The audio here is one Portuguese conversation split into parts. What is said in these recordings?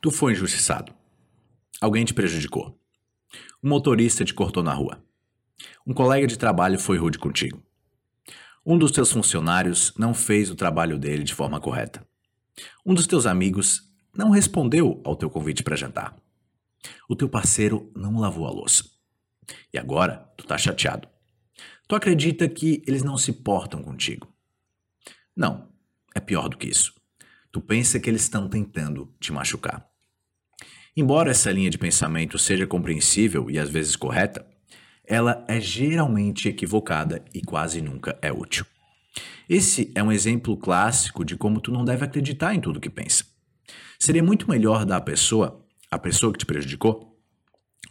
Tu foi injustiçado. Alguém te prejudicou. Um motorista te cortou na rua. Um colega de trabalho foi rude contigo. Um dos teus funcionários não fez o trabalho dele de forma correta. Um dos teus amigos não respondeu ao teu convite para jantar. O teu parceiro não lavou a louça. E agora tu tá chateado. Tu acredita que eles não se portam contigo. Não, é pior do que isso. Tu pensa que eles estão tentando te machucar. Embora essa linha de pensamento seja compreensível e às vezes correta, ela é geralmente equivocada e quase nunca é útil. Esse é um exemplo clássico de como tu não deve acreditar em tudo que pensa. Seria muito melhor dar à pessoa, a pessoa que te prejudicou,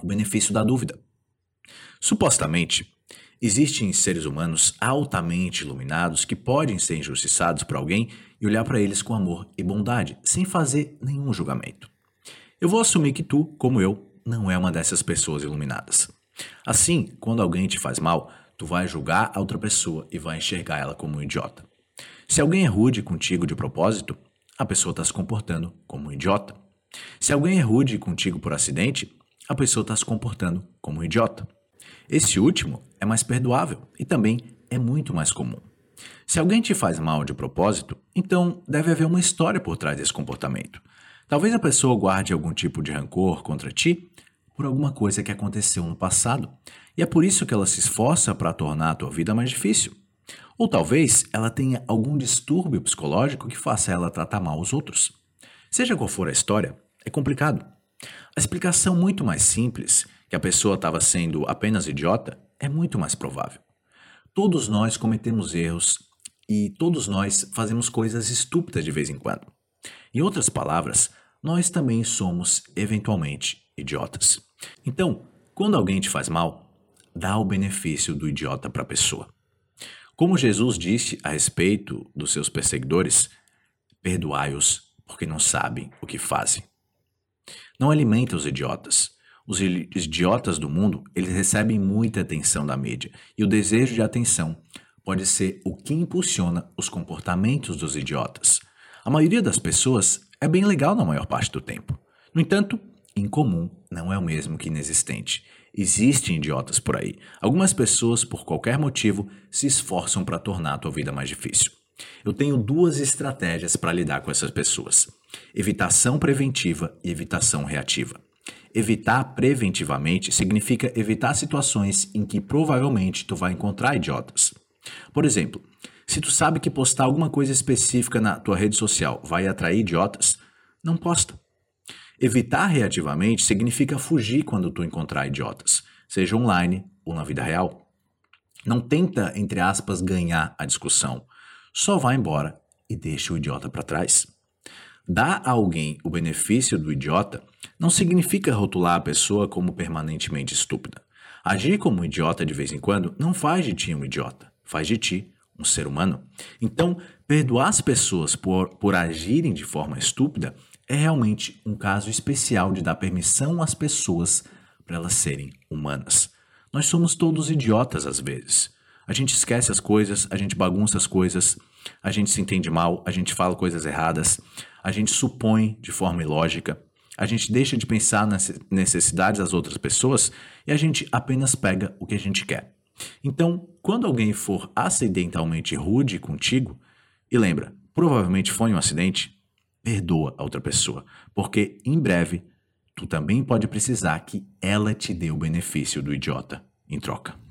o benefício da dúvida. Supostamente, existem seres humanos altamente iluminados que podem ser injustiçados por alguém e olhar para eles com amor e bondade, sem fazer nenhum julgamento. Eu vou assumir que tu, como eu, não é uma dessas pessoas iluminadas. Assim, quando alguém te faz mal, tu vai julgar a outra pessoa e vai enxergar ela como um idiota. Se alguém é rude contigo de propósito, a pessoa está se comportando como um idiota. Se alguém é rude contigo por acidente, a pessoa está se comportando como um idiota. Esse último é mais perdoável e também é muito mais comum. Se alguém te faz mal de propósito, então deve haver uma história por trás desse comportamento. Talvez a pessoa guarde algum tipo de rancor contra ti por alguma coisa que aconteceu no passado, e é por isso que ela se esforça para tornar a tua vida mais difícil. Ou talvez ela tenha algum distúrbio psicológico que faça ela tratar mal os outros. Seja qual for a história, é complicado. A explicação muito mais simples, que a pessoa estava sendo apenas idiota, é muito mais provável. Todos nós cometemos erros e todos nós fazemos coisas estúpidas de vez em quando. Em outras palavras, nós também somos, eventualmente, idiotas. Então, quando alguém te faz mal, dá o benefício do idiota para a pessoa. Como Jesus disse a respeito dos seus perseguidores, perdoai-os porque não sabem o que fazem. Não alimenta os idiotas. Os idiotas do mundo, eles recebem muita atenção da mídia, e o desejo de atenção pode ser o que impulsiona os comportamentos dos idiotas. A maioria das pessoas é bem legal na maior parte do tempo. No entanto, incomum não é o mesmo que inexistente. Existem idiotas por aí. Algumas pessoas, por qualquer motivo, se esforçam para tornar a tua vida mais difícil. Eu tenho duas estratégias para lidar com essas pessoas: evitação preventiva e evitação reativa. Evitar preventivamente significa evitar situações em que provavelmente tu vai encontrar idiotas. Por exemplo, se tu sabe que postar alguma coisa específica na tua rede social vai atrair idiotas, não posta. Evitar reativamente significa fugir quando tu encontrar idiotas, seja online ou na vida real. Não tenta, entre aspas, ganhar a discussão. Só vai embora e deixa o idiota para trás. Dar a alguém o benefício do idiota não significa rotular a pessoa como permanentemente estúpida. Agir como um idiota de vez em quando não faz de ti um idiota, faz de ti um ser humano. Então, perdoar as pessoas por, por agirem de forma estúpida é realmente um caso especial de dar permissão às pessoas para elas serem humanas. Nós somos todos idiotas às vezes. A gente esquece as coisas, a gente bagunça as coisas, a gente se entende mal, a gente fala coisas erradas, a gente supõe de forma ilógica, a gente deixa de pensar nas necessidades das outras pessoas e a gente apenas pega o que a gente quer. Então, quando alguém for acidentalmente rude contigo, e lembra, provavelmente foi um acidente, perdoa a outra pessoa, porque em breve tu também pode precisar que ela te dê o benefício do idiota em troca.